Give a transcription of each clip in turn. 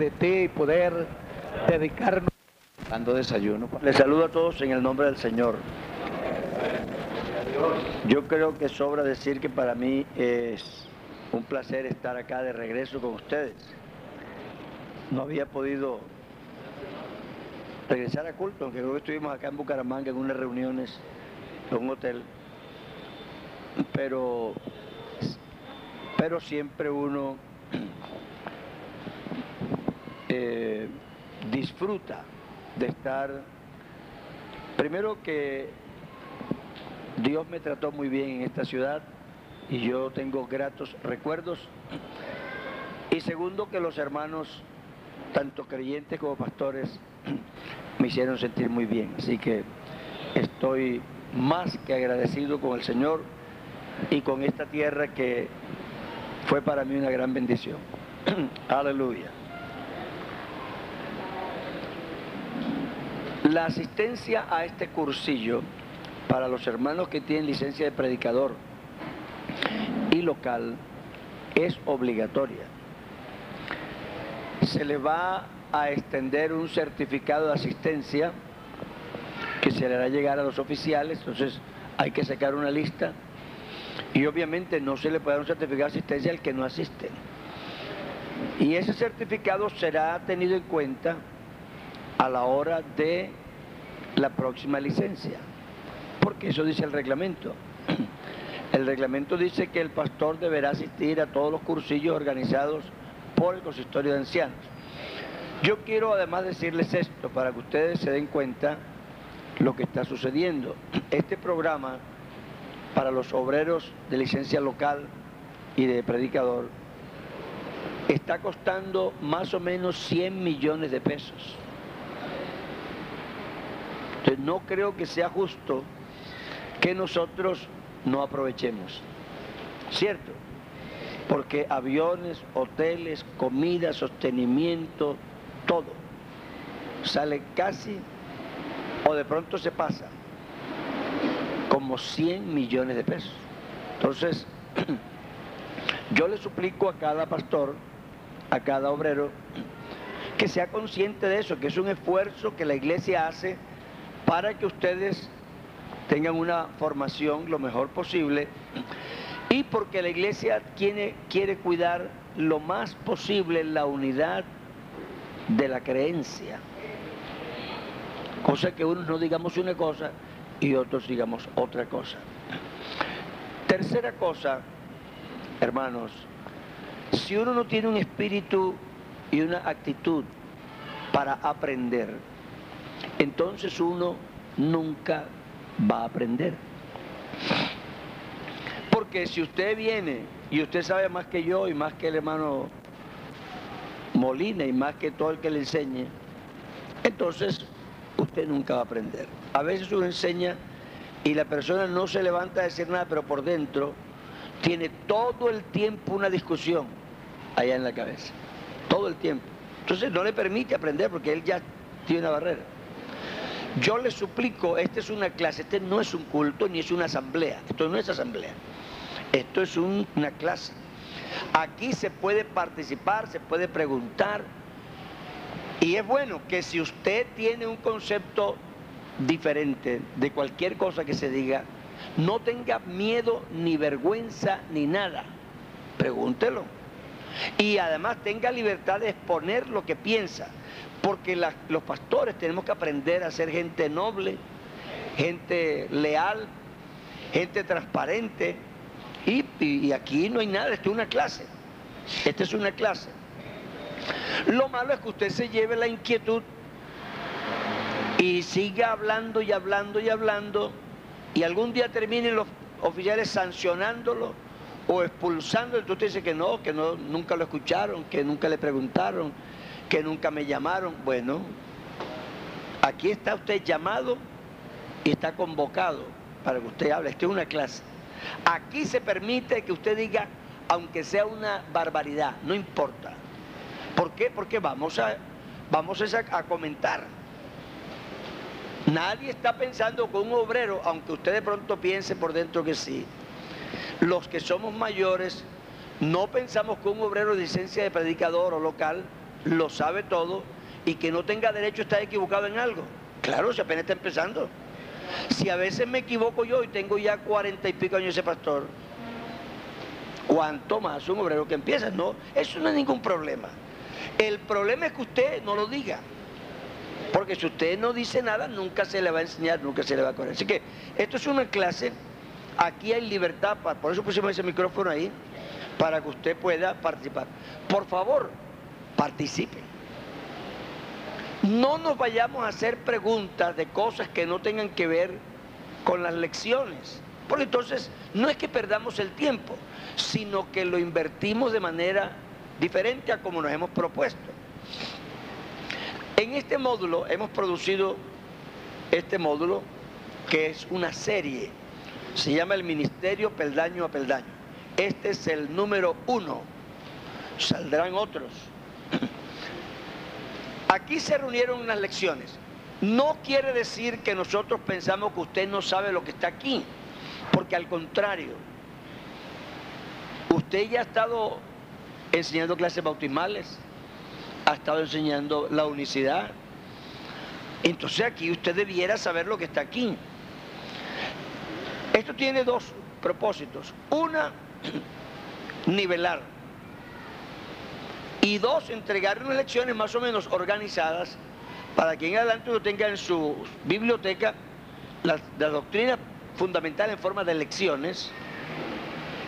De ti y poder dedicarnos dando desayuno. Les saludo a todos en el nombre del Señor. Yo creo que sobra decir que para mí es un placer estar acá de regreso con ustedes. No había podido regresar a culto, aunque creo que estuvimos acá en Bucaramanga en unas reuniones en un hotel. Pero, pero siempre uno eh, disfruta de estar, primero que Dios me trató muy bien en esta ciudad y yo tengo gratos recuerdos, y segundo que los hermanos, tanto creyentes como pastores, me hicieron sentir muy bien, así que estoy más que agradecido con el Señor y con esta tierra que fue para mí una gran bendición. Aleluya. La asistencia a este cursillo para los hermanos que tienen licencia de predicador y local es obligatoria. Se le va a extender un certificado de asistencia que se le hará llegar a los oficiales, entonces hay que sacar una lista y obviamente no se le puede dar un certificado de asistencia al que no asiste. Y ese certificado será tenido en cuenta a la hora de la próxima licencia, porque eso dice el reglamento. El reglamento dice que el pastor deberá asistir a todos los cursillos organizados por el consistorio de ancianos. Yo quiero además decirles esto para que ustedes se den cuenta lo que está sucediendo. Este programa para los obreros de licencia local y de predicador está costando más o menos 100 millones de pesos. No creo que sea justo que nosotros no aprovechemos. ¿Cierto? Porque aviones, hoteles, comida, sostenimiento, todo sale casi o de pronto se pasa como 100 millones de pesos. Entonces, yo le suplico a cada pastor, a cada obrero, que sea consciente de eso, que es un esfuerzo que la iglesia hace para que ustedes tengan una formación lo mejor posible y porque la iglesia quiere, cuidar lo más posible la unidad de la creencia. Cosa que unos no digamos una cosa y otros digamos otra cosa. Tercera cosa, hermanos, si uno no tiene un espíritu y una actitud para aprender, entonces uno nunca va a aprender. Porque si usted viene y usted sabe más que yo y más que el hermano Molina y más que todo el que le enseñe, entonces usted nunca va a aprender. A veces uno enseña y la persona no se levanta a decir nada, pero por dentro tiene todo el tiempo una discusión allá en la cabeza. Todo el tiempo. Entonces no le permite aprender porque él ya tiene una barrera. Yo le suplico, esta es una clase, este no es un culto ni es una asamblea, esto no es asamblea, esto es una clase. Aquí se puede participar, se puede preguntar y es bueno que si usted tiene un concepto diferente de cualquier cosa que se diga, no tenga miedo ni vergüenza ni nada, pregúntelo. Y además tenga libertad de exponer lo que piensa. Porque los pastores tenemos que aprender a ser gente noble, gente leal, gente transparente. Y, aquí no hay nada, esto es una clase. Esta es una clase. Lo malo es que usted se lleve la inquietud y siga hablando y hablando y hablando y algún día terminen los oficiales sancionándolo o expulsando, entonces usted dice que no, que no, nunca lo escucharon, que nunca le preguntaron, que nunca me llamaron. Bueno, aquí está usted llamado y está convocado para que usted hable. Esto es una clase. Aquí se permite que usted diga, aunque sea una barbaridad, no importa. ¿Por qué? Porque vamos a, vamos a, comentar. Nadie está pensando con un obrero, aunque usted de pronto piense por dentro que sí. Los que somos mayores no pensamos que un obrero de licencia de predicador o local lo sabe todo y que no tenga derecho a estar equivocado en algo. Claro, si apenas está empezando. Si a veces me equivoco yo y tengo ya cuarenta y pico años ese pastor, ¿cuánto más un obrero que empieza? No, eso no es ningún problema. El problema es que usted no lo diga. Porque si usted no dice nada, nunca se le va a enseñar, nunca se le va a correr. Así que esto es una clase, aquí hay libertad, por eso pusimos ese micrófono ahí, para que usted pueda participar. Por favor, participe. No nos vayamos a hacer preguntas de cosas que no tengan que ver con las lecciones. Porque entonces no es que perdamos el tiempo, sino que lo invertimos de manera diferente a como nos hemos propuesto. En este módulo hemos producido este módulo que es una serie, se llama el Ministerio Peldaño a Peldaño. Este es el número uno, saldrán otros. Aquí se reunieron unas lecciones. No quiere decir que nosotros pensamos que usted no sabe lo que está aquí, porque al contrario, usted ya ha estado enseñando clases bautismales, ha estado enseñando la unicidad. Entonces aquí usted debiera saber lo que está aquí. Esto tiene dos propósitos. Una, nivelar. Y dos, entregar unas lecciones más o menos organizadas para que en adelante uno tenga en su biblioteca la, doctrina fundamental en forma de lecciones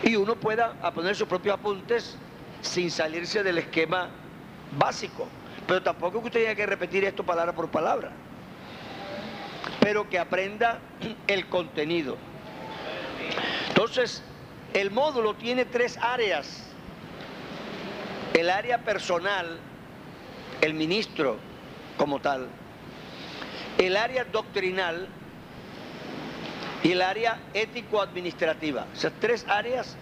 y uno pueda poner sus propios apuntes sin salirse del esquema básico. Pero tampoco que usted tenga que repetir esto palabra por palabra. Pero que aprenda el contenido. Entonces, el módulo tiene tres áreas. El área personal, el ministro como tal. El área doctrinal y el área ético-administrativa. Esas tres áreas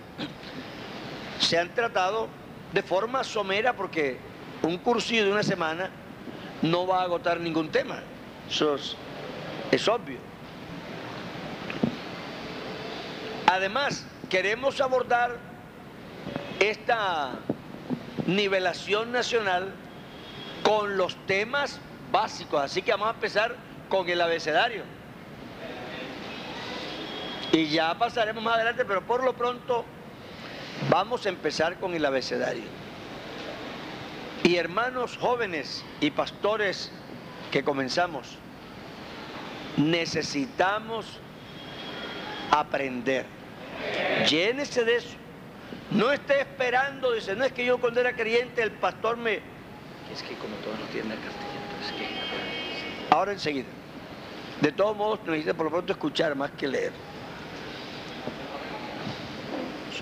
se han tratado de forma somera porque un cursillo de una semana no va a agotar ningún tema. Eso es, obvio. Además, queremos abordar esta nivelación nacional con los temas básicos. Así que vamos a empezar con el abecedario. Y ya pasaremos más adelante, pero por lo pronto vamos a empezar con el abecedario. Y hermanos jóvenes y pastores que comenzamos, necesitamos aprender. Llénese de eso. No esté esperando, dice, no es que yo cuando era creyente el pastor me... Es que como todos no tienen el es que... Ahora enseguida. De todos modos, necesita por lo pronto escuchar más que leer.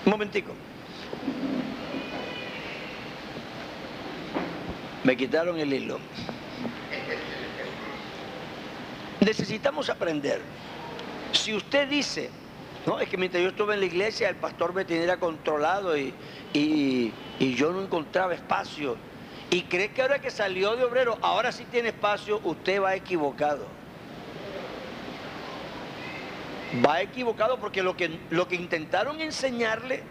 Un momentico. Me quitaron el hilo. Necesitamos aprender. Si usted dice, no, es que mientras yo estuve en la iglesia el pastor me tenía controlado y, y, yo no encontraba espacio. Y cree que ahora que salió de obrero, ahora sí tiene espacio, usted va equivocado. Va equivocado porque lo que, lo que intentaron enseñarle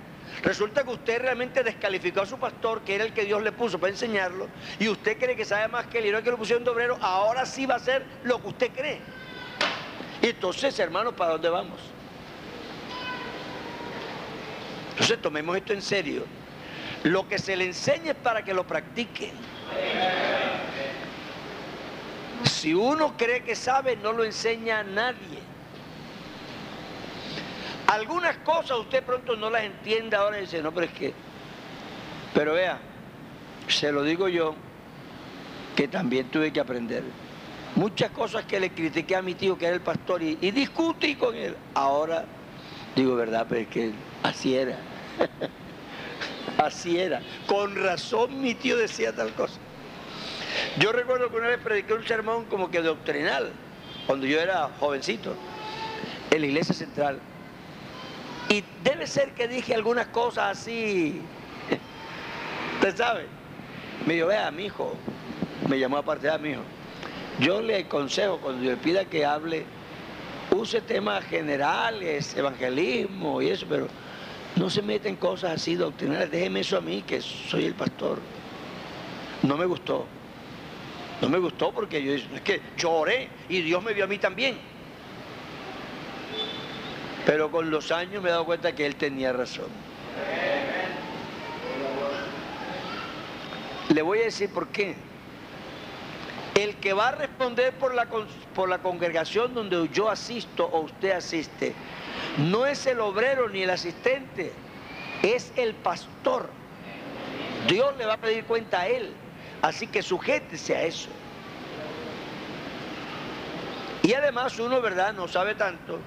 Resulta que usted realmente descalificó a su pastor, que era el que Dios le puso para enseñarlo, y usted cree que sabe más que el héroe que lo pusieron de obrero, ahora sí va a ser lo que usted cree. Entonces, hermanos, ¿para dónde vamos? Entonces tomemos esto en serio. Lo que se le enseña es para que lo practique. Si uno cree que sabe, no lo enseña a nadie. Algunas cosas usted pronto no las entiende ahora y dice, no, pero es que... Pero vea, se lo digo yo, que también tuve que aprender. Muchas cosas que le critiqué a mi tío, que era el pastor, y, discutí con él. Ahora digo, verdad, pero es que así era. Así era. Con razón mi tío decía tal cosa. Yo recuerdo que una vez prediqué un sermón como que doctrinal, cuando yo era jovencito, en la iglesia central. Y debe ser que dije algunas cosas así. Usted sabe. Me dijo, vea, mi hijo, me llamó aparte a mi hijo. Yo le aconsejo cuando le pida que hable, use temas generales, evangelismo y eso, pero no se meten cosas así doctrinales. Déjeme eso a mí, que soy el pastor. No me gustó. No me gustó porque yo es que lloré y Dios me vio a mí también. Pero con los años me he dado cuenta que él tenía razón. Le voy a decir por qué. El que va a responder por la, por la congregación donde yo asisto o usted asiste, no es el obrero ni el asistente, es el pastor. Dios le va a pedir cuenta a él. Así que sujétese a eso. Y además uno, ¿verdad? No sabe tanto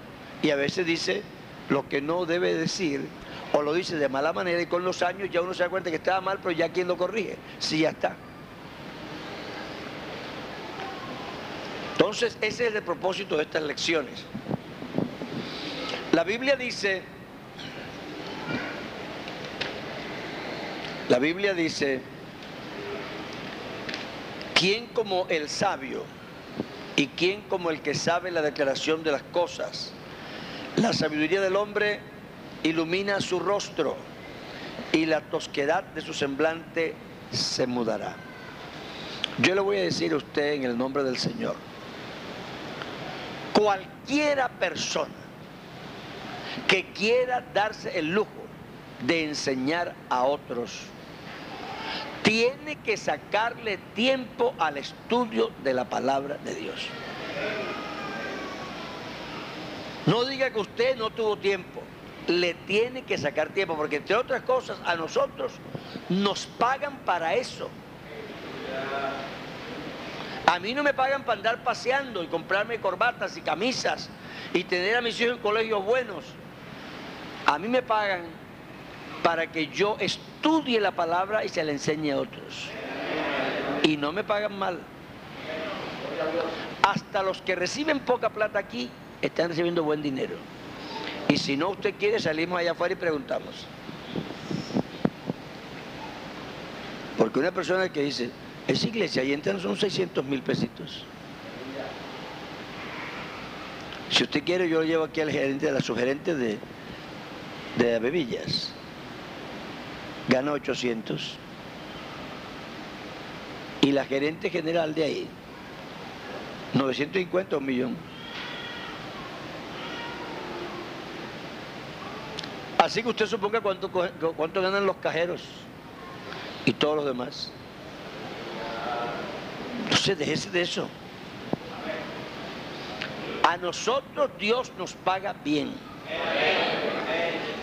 y a veces dice lo que no debe decir o lo dice de mala manera y con los años ya uno se da cuenta que estaba mal, pero ya quien lo corrige, sí ya está. Entonces ese es el propósito de estas lecciones. La Biblia dice, la Biblia dice, ¿quién como el sabio y quién como el que sabe la declaración de las cosas? La sabiduría del hombre ilumina su rostro y la tosquedad de su semblante se mudará. Yo le voy a decir a usted en el nombre del Señor, cualquiera persona que quiera darse el lujo de enseñar a otros, tiene que sacarle tiempo al estudio de la palabra de Dios. No diga que usted no tuvo tiempo. Le tiene que sacar tiempo, porque entre otras cosas, a nosotros nos pagan para eso. A mí no me pagan para andar paseando y comprarme corbatas y camisas y tener a mis hijos en colegios buenos. A mí me pagan para que yo estudie la palabra y se la enseñe a otros. Y no me pagan mal. Hasta los que reciben poca plata aquí están recibiendo buen dinero. Y si no usted quiere, salimos allá afuera y preguntamos. Porque una persona que dice, es iglesia y entran son 600 mil pesitos. Si usted quiere, yo lo llevo aquí al gerente, a la sugerente de, de Bebillas. Gana 800. Y la gerente general de ahí, 950 un millón. Así que usted suponga cuánto, cuánto ganan los cajeros y todos los demás. Entonces déjese de eso. A nosotros Dios nos paga bien.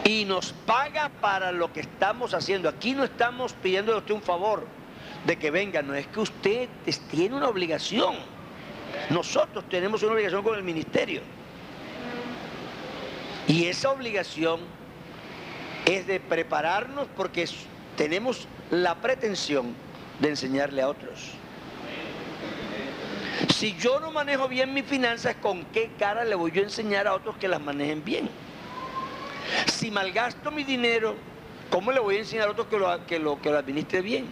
Y nos paga para lo que estamos haciendo. Aquí no estamos pidiendo a usted un favor de que venga, no es que usted tiene una obligación. Nosotros tenemos una obligación con el ministerio. Y esa obligación es de prepararnos porque tenemos la pretensión de enseñarle a otros. Si yo no manejo bien mis finanzas, ¿con qué cara le voy a enseñar a otros que las manejen bien? Si malgasto mi dinero, ¿cómo le voy a enseñar a otros que lo, que que lo administre bien?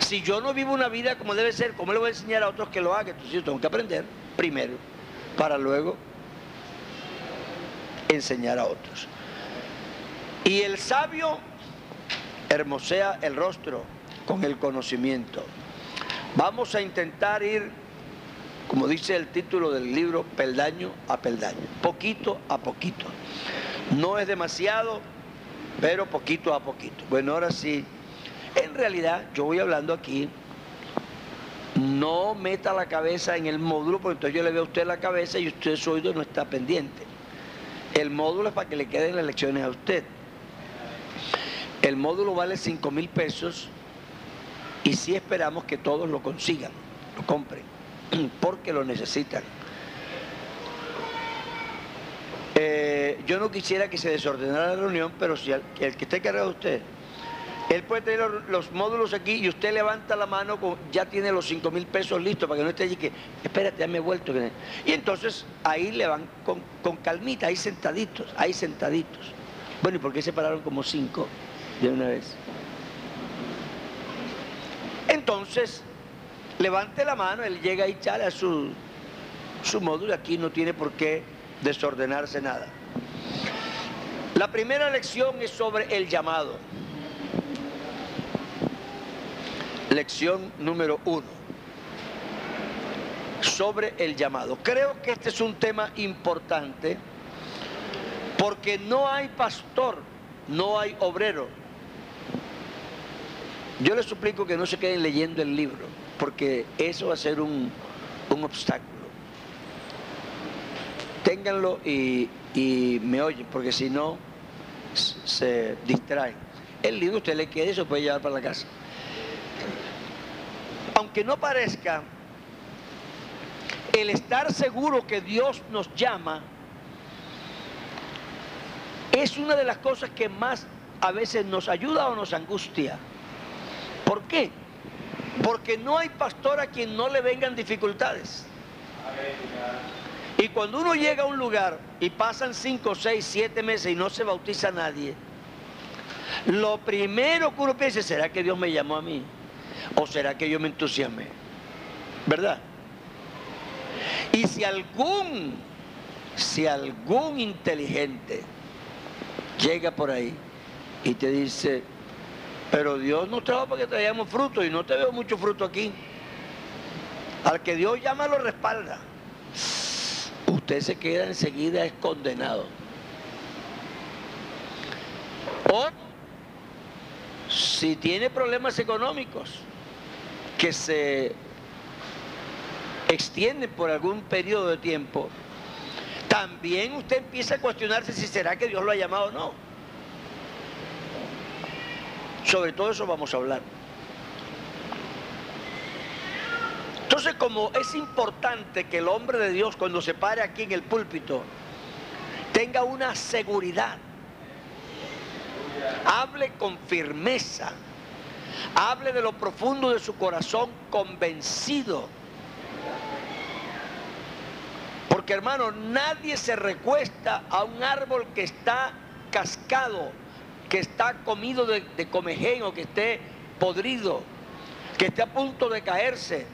Si yo no vivo una vida como debe ser, ¿cómo le voy a enseñar a otros que lo hagan? Entonces yo tengo que aprender primero para luego enseñar a otros. Y el sabio hermosea el rostro con el conocimiento. Vamos a intentar ir, como dice el título del libro, peldaño a peldaño, poquito a poquito. No es demasiado, pero poquito a poquito. Bueno, ahora sí, en realidad yo voy hablando aquí, no meta la cabeza en el módulo, porque entonces yo le veo a usted la cabeza y usted su oído no está pendiente. El módulo es para que le queden las lecciones a usted. El módulo vale 5 mil pesos y sí esperamos que todos lo consigan, lo compren, porque lo necesitan. Eh, yo no quisiera que se desordenara la reunión, pero si el, que esté cargado usted, él puede tener los, módulos aquí y usted levanta la mano, con, ya tiene los 5 mil pesos listos para que no esté allí que, espérate, ya me he vuelto. Y entonces ahí le van con, con calmita, ahí sentaditos, ahí sentaditos. Bueno, ¿y por qué se pararon como cinco de una vez? Entonces, levante la mano, él llega y chale a su, su módulo, aquí no tiene por qué desordenarse nada. La primera lección es sobre el llamado. Lección número uno. Sobre el llamado. Creo que este es un tema importante porque no hay pastor, no hay obrero. Yo les suplico que no se queden leyendo el libro, porque eso va a ser un, un obstáculo. Ténganlo y, me oyen, porque si no se distraen. El libro usted le quede y se puede llevar para la casa. Aunque no parezca, el estar seguro que Dios nos llama es una de las cosas que más a veces nos ayuda o nos angustia. ¿Por qué? Porque no hay pastor a quien no le vengan dificultades. Y cuando uno llega a un lugar y pasan 5, 6, 7 meses y no se bautiza nadie, lo primero que uno piensa ¿será que Dios me llamó a mí? ¿O será que yo me entusiasmé? ¿Verdad? Y si algún, si algún inteligente llega por ahí y te dice, pero Dios nos trajo para que traigamos fruto y no te veo mucho fruto aquí. Al que Dios llama lo respalda. Usted se queda enseguida es condenado. O si tiene problemas económicos que se extienden por algún periodo de tiempo, también usted empieza a cuestionarse si será que Dios lo ha llamado o no. Sobre todo eso vamos a hablar. Entonces, como es importante que el hombre de Dios cuando se pare aquí en el púlpito tenga una seguridad, hable con firmeza, hable de lo profundo de su corazón convencido porque hermano, nadie se recuesta a un árbol que está cascado, que está comido de, de comején o que esté podrido, que esté a punto de caerse.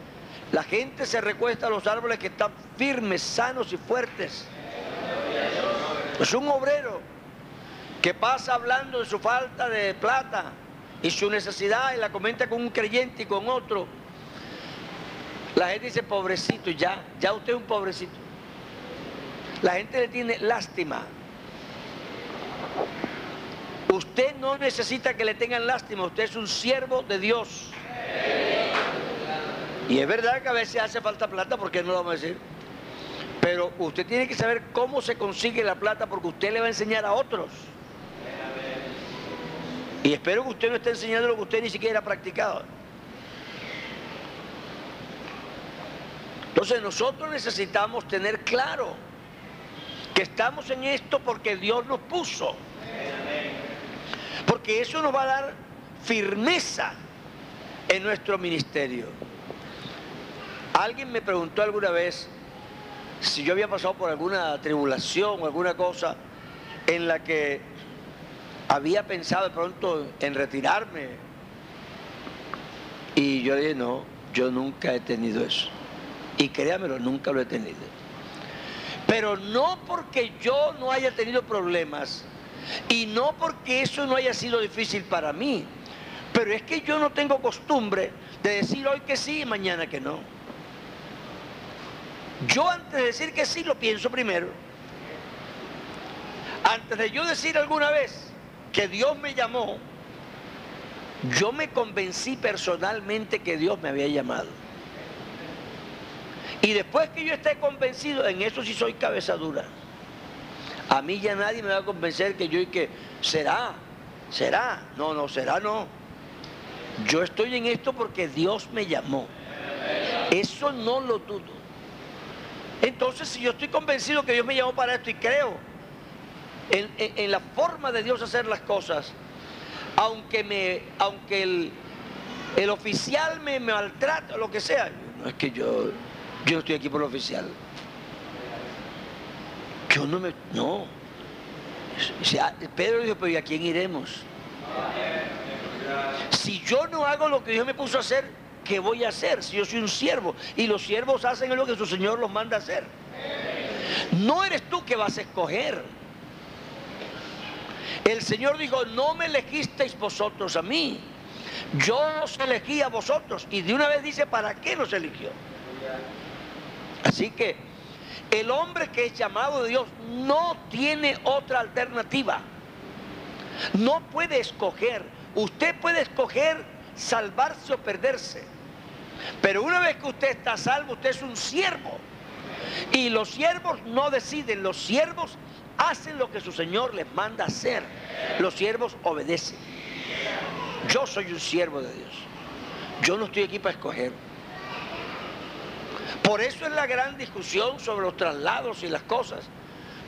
La gente se recuesta a los árboles que están firmes, sanos y fuertes. Es un obrero que pasa hablando de su falta de plata y su necesidad y la comenta con un creyente y con otro. La gente dice, pobrecito, ya, ya usted es un pobrecito. La gente le tiene lástima. Usted no necesita que le tengan lástima, usted es un siervo de Dios. Y es verdad que a veces hace falta plata, porque no lo vamos a decir? Pero usted tiene que saber cómo se consigue la plata porque usted le va a enseñar a otros. Y espero que usted no esté enseñando lo que usted ni siquiera ha practicado. Entonces nosotros necesitamos tener claro que estamos en esto porque Dios nos puso. Porque eso nos va a dar firmeza en nuestro ministerio. Alguien me preguntó alguna vez si yo había pasado por alguna tribulación o alguna cosa en la que había pensado de pronto en retirarme. Y yo dije, no, yo nunca he tenido eso. Y créamelo, nunca lo he tenido. Pero no porque yo no haya tenido problemas y no porque eso no haya sido difícil para mí, pero es que yo no tengo costumbre de decir hoy que sí y mañana que no. Yo antes de decir que sí lo pienso primero. Antes de yo decir alguna vez que Dios me llamó, yo me convencí personalmente que Dios me había llamado. Y después que yo esté convencido, en eso sí soy cabeza dura. A mí ya nadie me va a convencer que yo y que será, será, no, no, será no. Yo estoy en esto porque Dios me llamó. Eso no lo dudo. Entonces, si yo estoy convencido que Dios me llamó para esto y creo en, la forma de Dios hacer las cosas, aunque, me, aunque el, el oficial me maltrata, lo que sea, no es que yo, yo estoy aquí por el oficial. Yo no me. No. Pedro dijo, pero ¿y a quién iremos? Si yo no hago lo que Dios me puso a hacer, ¿qué voy a hacer? Si yo soy un siervo y los siervos hacen lo que su Señor los manda a hacer. No eres tú que vas a escoger. El Señor dijo, no me elegisteis vosotros a mí. Yo os elegí a vosotros. Y de una vez dice, ¿para qué nos eligió? Así que el hombre que es llamado de Dios no tiene otra alternativa. No puede escoger. Usted puede escoger salvarse o perderse. Pero una vez que usted está salvo, usted es un siervo. Y los siervos no deciden, los siervos hacen lo que su Señor les manda hacer. Los siervos obedecen. Yo soy un siervo de Dios. Yo no estoy aquí para escoger. Por eso es la gran discusión sobre los traslados y las cosas.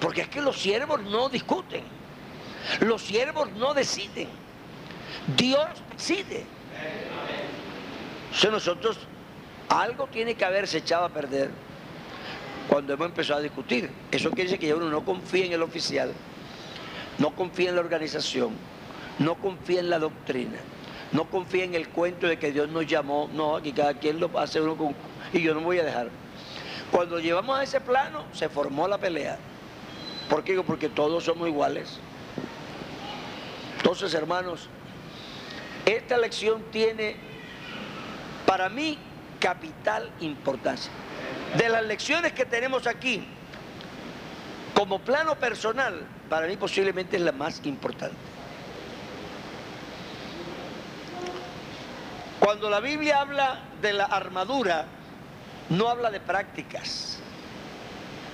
Porque es que los siervos no discuten. Los siervos no deciden. Dios decide. Entonces nosotros algo tiene que haberse echado a perder cuando hemos empezado a discutir. Eso quiere decir que uno no confía en el oficial, no confía en la organización, no confía en la doctrina, no confía en el cuento de que Dios nos llamó. No, aquí cada quien lo hace uno con y yo no voy a dejar. Cuando llevamos a ese plano, se formó la pelea. ¿Por qué? Porque todos somos iguales. Entonces, hermanos, esta lección tiene para mí capital importancia. De las lecciones que tenemos aquí, como plano personal, para mí posiblemente es la más importante. Cuando la Biblia habla de la armadura, no habla de prácticas,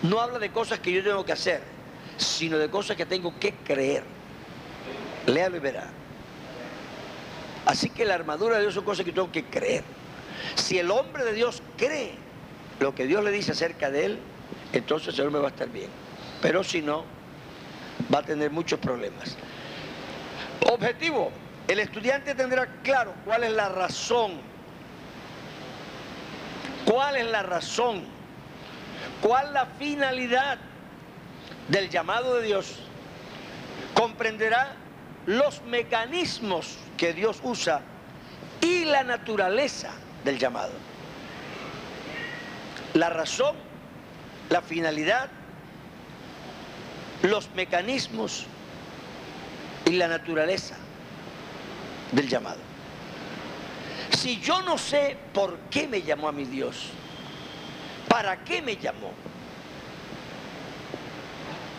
no habla de cosas que yo tengo que hacer, sino de cosas que tengo que creer. Léalo y verá. Así que la armadura de Dios son cosas que tengo que creer. Si el hombre de Dios cree lo que Dios le dice acerca de él, entonces el me va a estar bien. Pero si no, va a tener muchos problemas. Objetivo, el estudiante tendrá claro cuál es la razón ¿Cuál es la razón? ¿Cuál la finalidad del llamado de Dios? Comprenderá los mecanismos que Dios usa y la naturaleza del llamado. La razón, la finalidad, los mecanismos y la naturaleza del llamado. Si yo no sé por qué me llamó a mi Dios, para qué me llamó,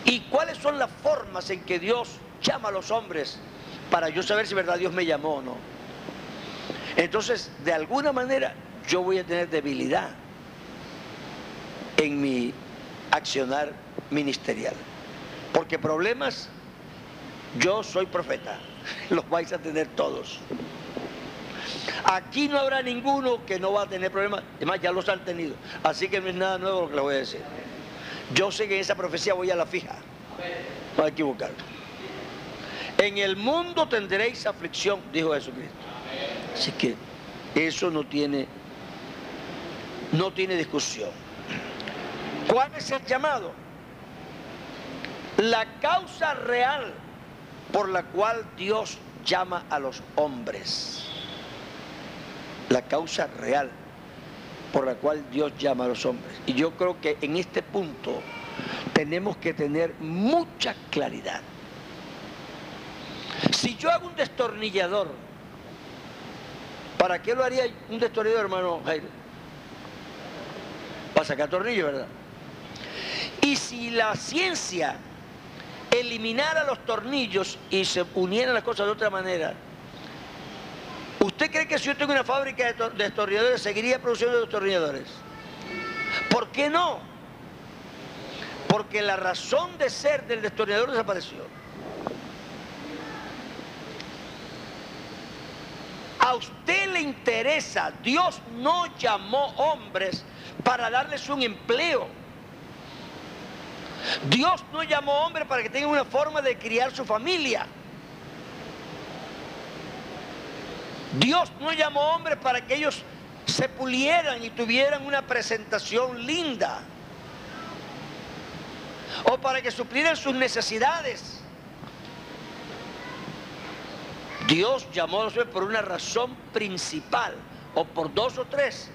y cuáles son las formas en que Dios llama a los hombres para yo saber si verdad Dios me llamó o no. Entonces, de alguna manera, yo voy a tener debilidad en mi accionar ministerial. Porque problemas, yo soy profeta, los vais a tener todos. Aquí no habrá ninguno que no va a tener problemas. Además, ya los han tenido. Así que no es nada nuevo lo que les voy a decir. Yo sé que en esa profecía voy a la fija. No hay que equivocar. En el mundo tendréis aflicción, dijo Jesucristo. Así que eso no tiene, no tiene discusión. ¿Cuál es el llamado? La causa real por la cual Dios llama a los hombres la causa real por la cual Dios llama a los hombres. Y yo creo que en este punto tenemos que tener mucha claridad. Si yo hago un destornillador, ¿para qué lo haría un destornillador, hermano Jairo? Para sacar tornillo, ¿verdad? Y si la ciencia eliminara los tornillos y se unieran las cosas de otra manera, ¿Usted cree que si yo tengo una fábrica de destornilladores seguiría produciendo destornilladores? ¿Por qué no? Porque la razón de ser del destornillador desapareció. A usted le interesa, Dios no llamó hombres para darles un empleo. Dios no llamó hombre para que tengan una forma de criar su familia. Dios no llamó hombre para que ellos se pulieran y tuvieran una presentación linda. O para que suplieran sus necesidades. Dios llamó a los hombres por una razón principal o por dos o tres.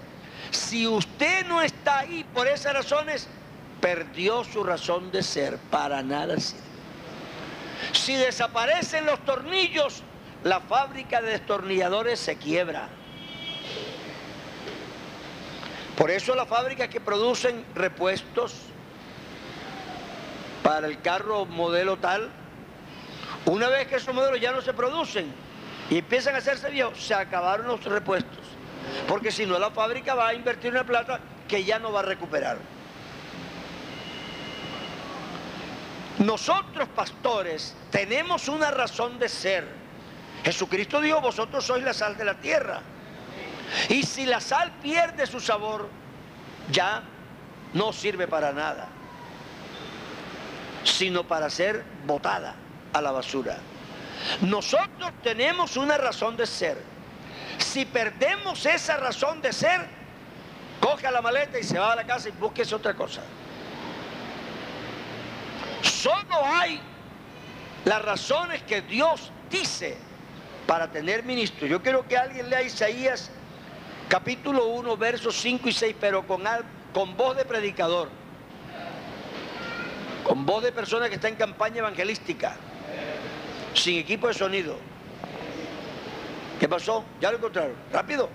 Si usted no está ahí por esas razones, perdió su razón de ser, para nada sirve. Si desaparecen los tornillos, la fábrica de destornilladores se quiebra. Por eso las fábricas que producen repuestos para el carro modelo tal, una vez que esos modelos ya no se producen y empiezan a hacerse viejos, se acabaron los repuestos. Porque si no, la fábrica va a invertir una plata que ya no va a recuperar. Nosotros, pastores, tenemos una razón de ser. Jesucristo dijo, vosotros sois la sal de la tierra. Y si la sal pierde su sabor, ya no sirve para nada, sino para ser botada a la basura. Nosotros tenemos una razón de ser. Si perdemos esa razón de ser, coge la maleta y se va a la casa y búsquese otra cosa. Solo hay las razones que Dios dice para tener ministro. Yo quiero que alguien lea Isaías capítulo 1, versos 5 y 6, pero con, voz de predicador, con voz de persona que está en campaña evangelística, sin equipo de sonido. ¿Qué pasó? Ya lo encontraron. Rápido.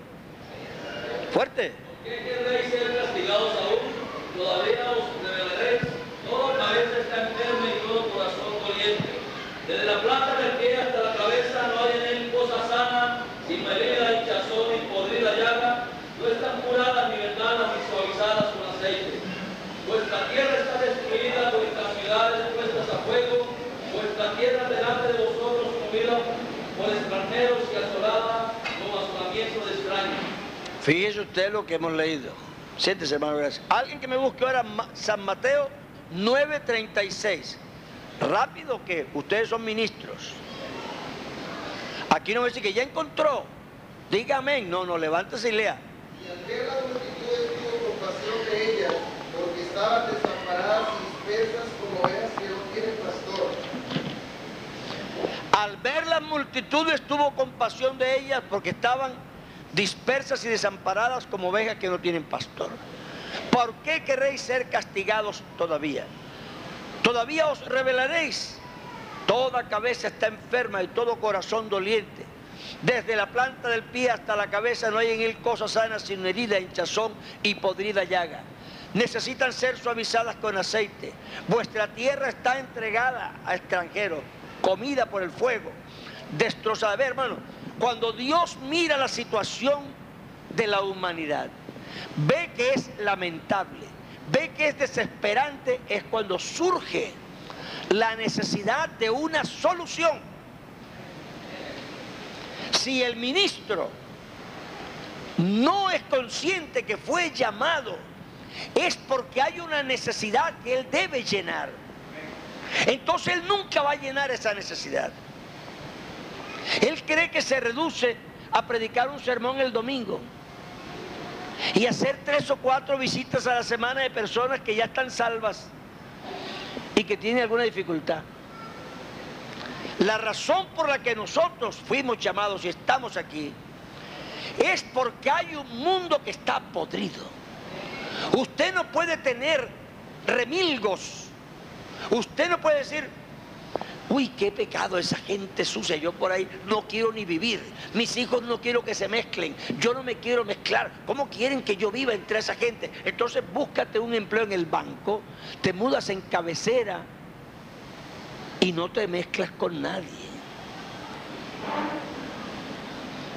Fuerte. ¿Qué queréis ser castigados aún? Todavía os revelaréis. Toda cabeza está enferma y todo corazón doliente. Desde la planta del pie hasta la cabeza no hay en él cosa sana, sin herida, hinchazón y podrida llaga. No están curadas ni vendadas ni suavizadas con aceite. Vuestra tierra está destruida, vuestras ciudades puestas a fuego, vuestra tierra delante de vosotros comida por extranjeros y asolada como asolamiento de extraños. Fíjese usted lo que hemos leído. Siéntese, hermano, gracias. Alguien que me busque ahora San Mateo 9:36. Rápido que ustedes son ministros. Aquí no me dice que ya encontró. Dígame, no, no, levántese y lea. Y al ver la multitud tuvo compasión de ellas, porque estaban desamparadas y dispersas como ovejas que no tienen pastor. Al ver la multitud tuvo compasión de ellas porque estaban dispersas y desamparadas como ovejas que no tienen pastor. ¿Por qué queréis ser castigados todavía? Todavía os revelaréis. Toda cabeza está enferma y todo corazón doliente. Desde la planta del pie hasta la cabeza no hay en él cosa sana sino herida, hinchazón y podrida llaga. Necesitan ser suavizadas con aceite. Vuestra tierra está entregada a extranjeros, comida por el fuego, destrozada. A ver, hermano, cuando Dios mira la situación de la humanidad, ve que es lamentable, ve que es desesperante, es cuando surge la necesidad de una solución. Si el ministro no es consciente que fue llamado, es porque hay una necesidad que él debe llenar. Entonces él nunca va a llenar esa necesidad. Él cree que se reduce a predicar un sermón el domingo y hacer tres o cuatro visitas a la semana de personas que ya están salvas y que tienen alguna dificultad. La razón por la que nosotros fuimos llamados y estamos aquí es porque hay un mundo que está podrido. Usted no puede tener remilgos. Usted no puede decir, uy, qué pecado esa gente sucia, yo por ahí no quiero ni vivir, mis hijos no quiero que se mezclen, yo no me quiero mezclar, ¿cómo quieren que yo viva entre esa gente? Entonces búscate un empleo en el banco, te mudas en cabecera y no te mezclas con nadie.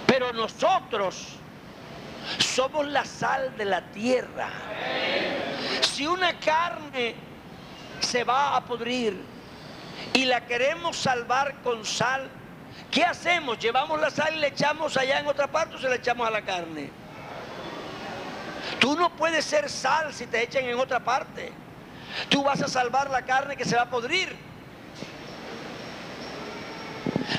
Pero nosotros somos la sal de la tierra. Si una carne se va a pudrir y la queremos salvar con sal, ¿qué hacemos? ¿Llevamos la sal y le echamos allá en otra parte o se la echamos a la carne? Tú no puedes ser sal si te echan en otra parte. Tú vas a salvar la carne que se va a podrir.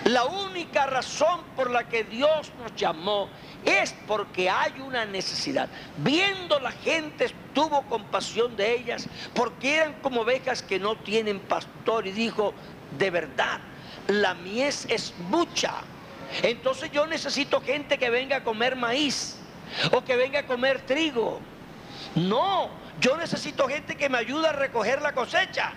La única razón por la que Dios nos llamó es porque hay una necesidad. Viendo la gente tuvo compasión de ellas porque eran como ovejas que no tienen pastor y dijo, de verdad, la mies es mucha. Entonces yo necesito gente que venga a comer maíz o que venga a comer trigo. No, yo necesito gente que me ayude a recoger la cosecha.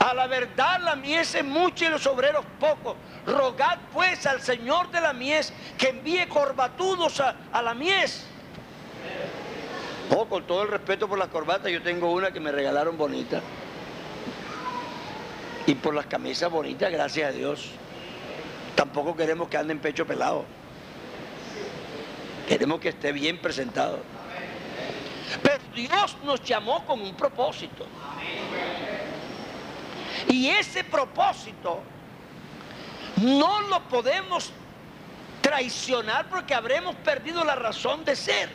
A la verdad la mies es mucha y los obreros pocos. Rogad pues al Señor de la mies que envíe corbatudos a, la mies. Oh, con todo el respeto por las corbatas, yo tengo una que me regalaron bonita. Y por las camisas bonitas, gracias a Dios. Tampoco queremos que ande en pecho pelado. Queremos que esté bien presentado. Pero Dios nos llamó con un propósito. Y ese propósito no lo podemos traicionar porque habremos perdido la razón de ser.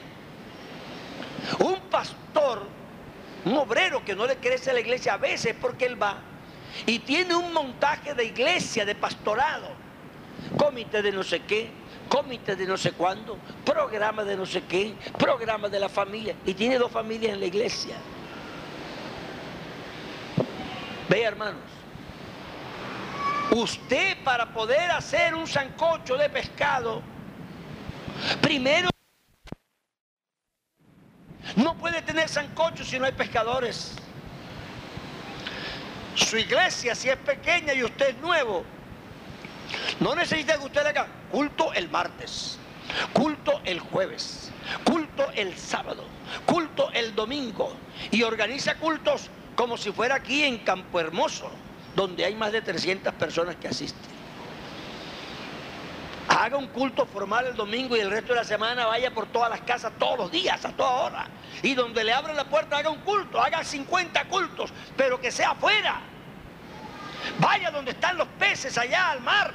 Un pastor, un obrero que no le crece a la iglesia a veces porque él va y tiene un montaje de iglesia, de pastorado, comité de no sé qué, comité de no sé cuándo, programa de no sé qué, programa de la familia, y tiene dos familias en la iglesia. Vea hermanos, usted para poder hacer un sancocho de pescado, primero no puede tener sancocho si no hay pescadores. Su iglesia, si es pequeña y usted es nuevo, no necesita que usted haga culto el martes, culto el jueves, culto el sábado, culto el domingo y organiza cultos como si fuera aquí en Campo Hermoso, donde hay más de 300 personas que asisten. Haga un culto formal el domingo y el resto de la semana vaya por todas las casas todos los días, a toda hora. Y donde le abran la puerta haga un culto, haga 50 cultos, pero que sea afuera. Vaya donde están los peces, allá al mar.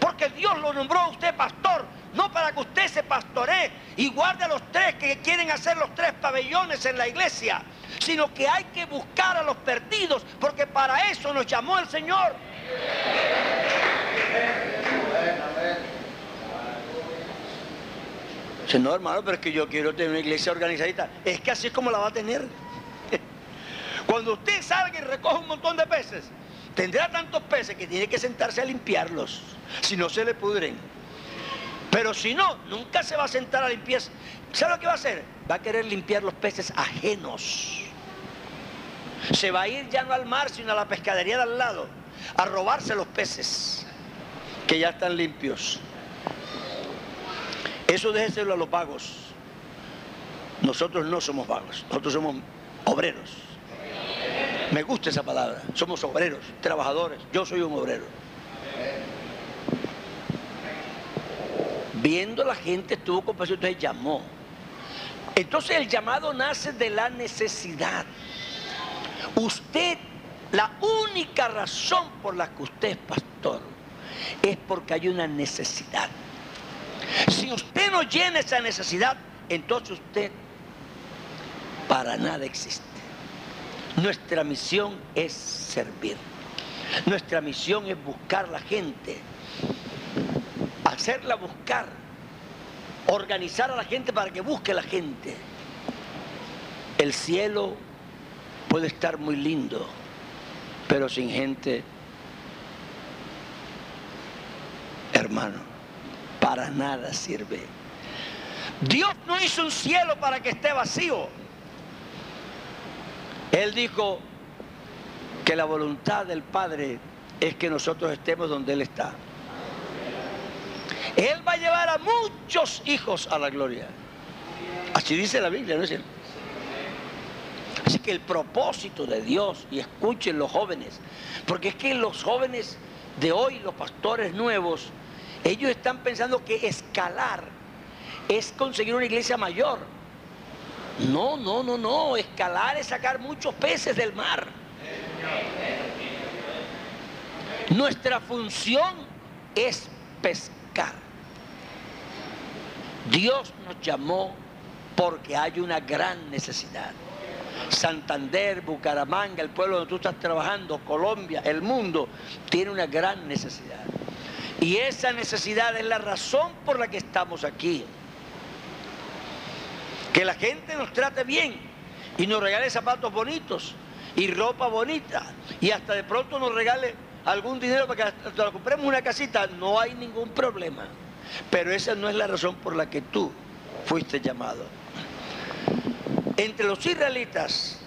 Porque Dios lo nombró a usted pastor, no para que usted se pastoree y guarde a los tres que quieren hacer los tres pabellones en la iglesia, sino que hay que buscar a los perdidos, porque para eso nos llamó el Señor. Dice, no, hermano, pero es que yo quiero tener una iglesia organizadita. Es que así es como la va a tener. Cuando usted salga y recoge un montón de peces, tendrá tantos peces que tiene que sentarse a limpiarlos, si no se le pudren. Pero si no, nunca se va a sentar a limpiar. ¿Sabe lo que va a hacer? Va a querer limpiar los peces ajenos. Se va a ir ya no al mar, sino a la pescadería de al lado, a robarse los peces, que ya están limpios. Eso déjeselo a los vagos. Nosotros no somos vagos, nosotros somos obreros. Me gusta esa palabra. Somos obreros, trabajadores. Yo soy un obrero. Viendo la gente estuvo compasión, entonces llamó. Entonces el llamado nace de la necesidad. Usted, la única razón por la que usted es pastor es porque hay una necesidad. Si usted no llena esa necesidad, entonces usted para nada existe. Nuestra misión es servir. Nuestra misión es buscar la gente, hacerla buscar, organizar a la gente para que busque la gente. El cielo puede estar muy lindo, pero sin gente, hermano, para nada sirve. Dios no hizo un cielo para que esté vacío. Él dijo que la voluntad del Padre es que nosotros estemos donde Él está. Él va a llevar a muchos hijos a la gloria. Así dice la Biblia, ¿no es cierto? Así que el propósito de Dios, y escuchen los jóvenes, porque es que los jóvenes de hoy, los pastores nuevos, ellos están pensando que escalar es conseguir una iglesia mayor. No, no, no, no. Escalar es sacar muchos peces del mar. Nuestra función es pescar. Dios nos llamó porque hay una gran necesidad. Santander, Bucaramanga, el pueblo donde tú estás trabajando, Colombia, el mundo, tiene una gran necesidad. Y esa necesidad es la razón por la que estamos aquí. Que la gente nos trate bien y nos regale zapatos bonitos y ropa bonita y hasta de pronto nos regale algún dinero para que hasta compremos una casita, no hay ningún problema. Pero esa no es la razón por la que tú fuiste llamado. Entre los israelitas,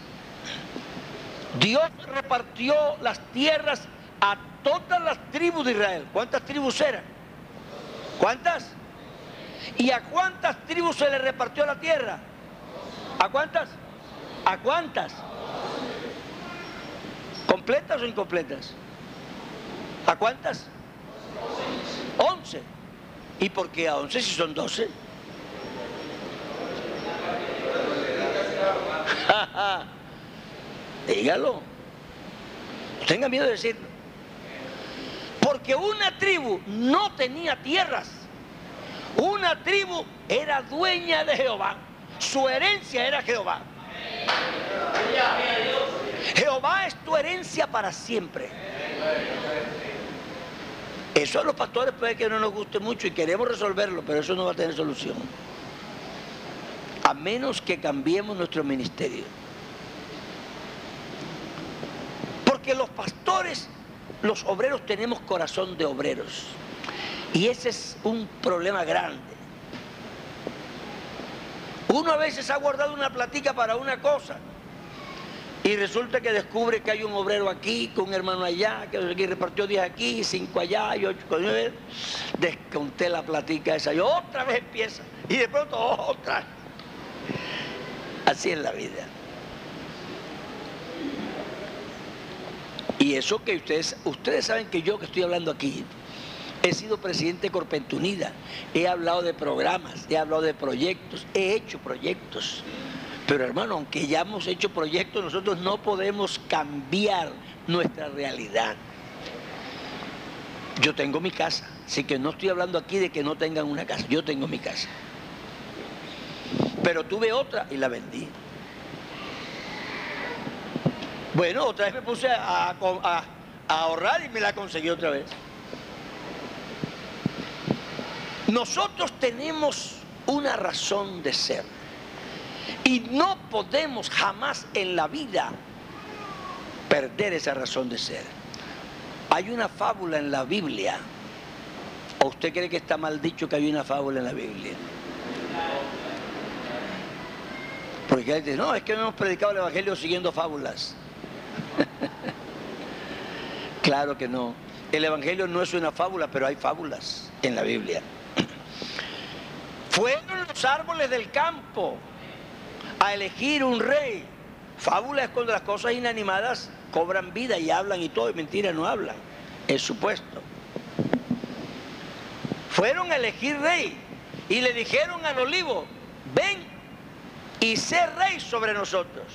Dios repartió las tierras a todas las tribus de Israel. ¿Cuántas tribus eran? ¿Cuántas? ¿Y a cuántas tribus se le repartió la tierra? ¿A cuántas? ¿A cuántas? ¿Completas o incompletas? ¿A cuántas? Once. ¿Y por qué a once si son doce? Dígalo. Tenga miedo de decirlo. Porque una tribu no tenía tierras. Una tribu era dueña de Jehová. Su herencia era Jehová. Jehová es tu herencia para siempre. Eso a los pastores puede que no nos guste mucho y queremos resolverlo, pero eso no va a tener solución. A menos que cambiemos nuestro ministerio. Porque los pastores, los obreros tenemos corazón de obreros. Y ese es un problema grande. Uno a veces ha guardado una platica para una cosa y resulta que descubre que hay un obrero aquí, con un hermano allá, que repartió 10 aquí, 5 allá y 8 con 9. Desconté la platica esa y otra vez empieza. Y de pronto otra. Así es la vida. Y eso que ustedes, ustedes saben que yo que estoy hablando aquí, he sido presidente de Corpentunida, he hablado de programas, he hablado de proyectos, he hecho proyectos. Pero hermano, aunque ya hemos hecho proyectos, nosotros no podemos cambiar nuestra realidad. Yo tengo mi casa, así que no estoy hablando aquí de que no tengan una casa, yo tengo mi casa. Pero tuve otra y la vendí. Bueno, otra vez me puse a, a- a ahorrar y me la conseguí otra vez. Nosotros tenemos una razón de ser. Y no podemos jamás en la vida perder esa razón de ser. Hay una fábula en la Biblia. ¿O usted cree que está mal dicho que hay una fábula en la Biblia? Porque no, es que no hemos predicado el Evangelio siguiendo fábulas. claro que no. El Evangelio no es una fábula, pero hay fábulas en la Biblia. Fueron los árboles del campo a elegir un rey. Fábula es cuando las cosas inanimadas cobran vida y hablan y todo, y mentira no hablan. Es supuesto. Fueron a elegir rey y le dijeron al olivo, ven y sé rey sobre nosotros.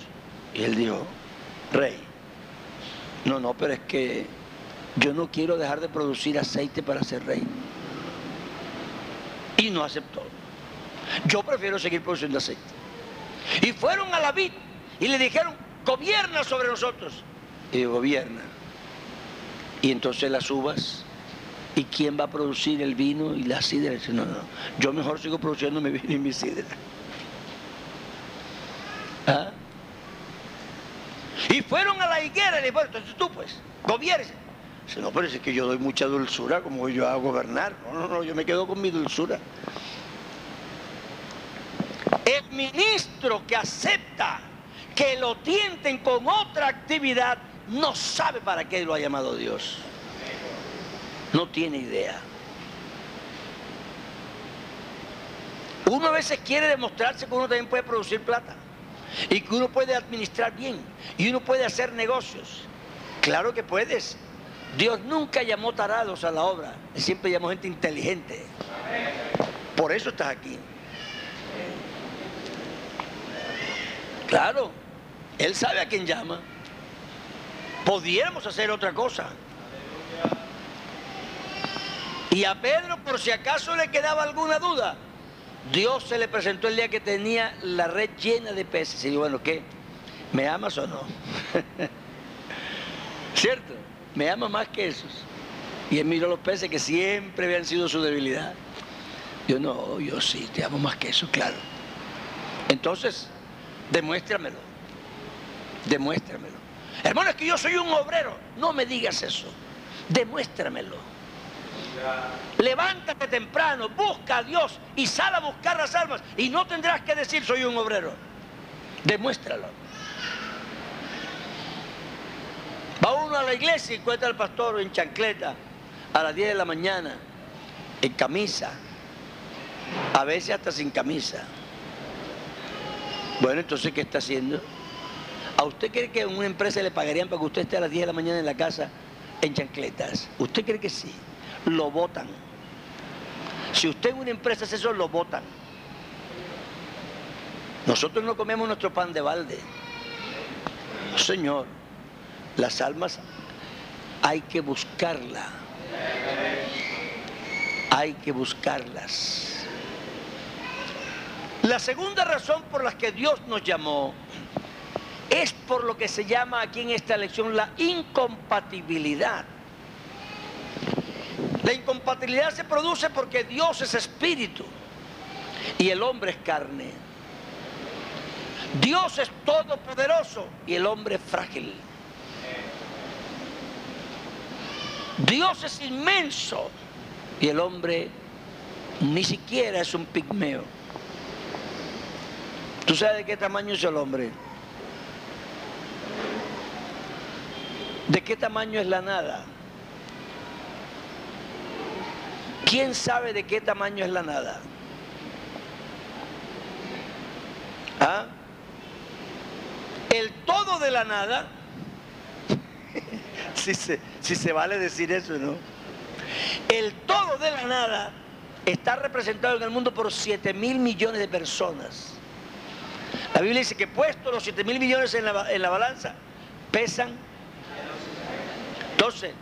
Y él dijo, rey. No, no, pero es que yo no quiero dejar de producir aceite para ser rey. Y no aceptó. Yo prefiero seguir produciendo aceite. Y fueron a la vid y le dijeron, gobierna sobre nosotros. Y gobierna. Y entonces las uvas, ¿y quién va a producir el vino y la sidra? Dice, no, no, yo mejor sigo produciendo mi vino y mi sidra. ¿Ah? Y fueron a la higuera y le dijeron, entonces tú pues, gobierne. Dice, no, pero es que yo doy mucha dulzura, como yo hago gobernar. No, no, no, yo me quedo con mi dulzura. Ministro que acepta que lo tienten con otra actividad no sabe para qué lo ha llamado Dios. No tiene idea. Uno a veces quiere demostrarse que uno también puede producir plata y que uno puede administrar bien y uno puede hacer negocios. Claro que puedes. Dios nunca llamó tarados a la obra, siempre llamó gente inteligente. Por eso estás aquí. Claro, Él sabe a quién llama. Pudiéramos hacer otra cosa. Y a Pedro, por si acaso le quedaba alguna duda, Dios se le presentó el día que tenía la red llena de peces. Y dijo, bueno, ¿qué? ¿Me amas o no? ¿Cierto? ¿Me amas más que esos? Y él miró los peces que siempre habían sido su debilidad. Yo no, yo sí, te amo más que eso, claro. Entonces, demuéstramelo. Demuéstramelo. Hermano, es que yo soy un obrero. No me digas eso. Demuéstramelo. Levántate temprano, busca a Dios y sal a buscar las almas. Y no tendrás que decir soy un obrero. Demuéstralo. Va uno a la iglesia y encuentra al pastor en chancleta a las 10 de la mañana, en camisa, a veces hasta sin camisa. Bueno, entonces, ¿qué está haciendo? ¿A usted cree que en una empresa le pagarían para que usted esté a las 10 de la mañana en la casa en chancletas? ¿Usted cree que sí? Lo votan. Si usted en una empresa hace eso, lo votan. Nosotros no comemos nuestro pan de balde. Señor, las almas hay que buscarla. Hay que buscarlas. La segunda razón por la que Dios nos llamó es por lo que se llama aquí en esta lección la incompatibilidad. La incompatibilidad se produce porque Dios es espíritu y el hombre es carne. Dios es todopoderoso y el hombre es frágil. Dios es inmenso y el hombre ni siquiera es un pigmeo. ¿Tú sabes de qué tamaño es el hombre? ¿De qué tamaño es la nada? ¿Quién sabe de qué tamaño es la nada? ¿Ah? El todo de la nada, si, se, si se vale decir eso, ¿no? El todo de la nada está representado en el mundo por 7 mil millones de personas. La Biblia dice que puesto los 7 mil millones en la, balanza, pesan. Entonces,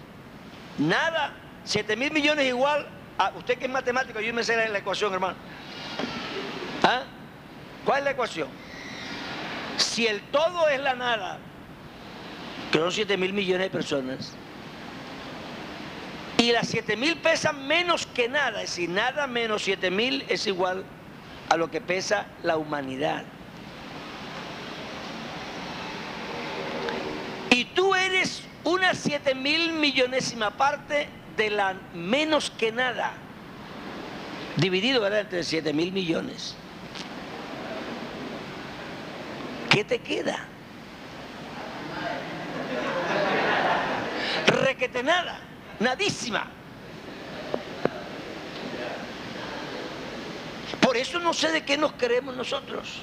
nada, 7 mil millones igual a usted que es matemático, yo me sé la, la ecuación, hermano. ¿Ah? ¿Cuál es la ecuación? Si el todo es la nada, que son 7 mil millones de personas, y las 7 mil pesan menos que nada, es decir, nada menos 7 mil es igual a lo que pesa la humanidad. Y tú eres una 7 mil millonésima parte de la menos que nada, dividido ¿verdad? entre 7 mil millones. ¿Qué te queda? Requete nada, nadísima. Por eso no sé de qué nos creemos nosotros.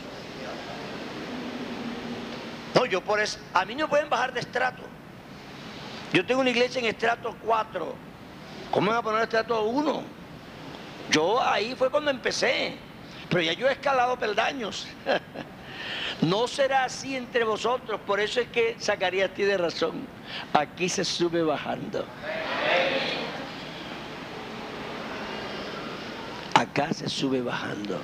No, yo por eso, a mí no me pueden bajar de estrato. Yo tengo una iglesia en estrato 4. ¿Cómo van a poner estrato 1? Yo ahí fue cuando empecé. Pero ya yo he escalado peldaños. No será así entre vosotros. Por eso es que Zacarías tiene razón. Aquí se sube bajando. Acá se sube bajando.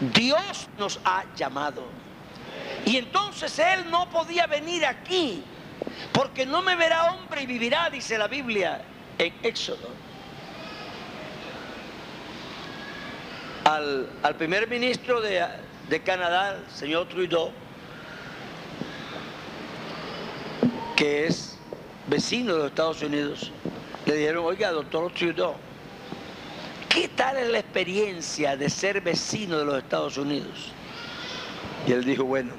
Dios nos ha llamado. Y entonces Él no podía venir aquí porque no me verá hombre y vivirá, dice la Biblia en Éxodo. Al, al primer ministro de, de Canadá, el señor Trudeau, que es vecino de los Estados Unidos, le dijeron, oiga, doctor Trudeau, ¿qué tal es la experiencia de ser vecino de los Estados Unidos? Y él dijo, bueno,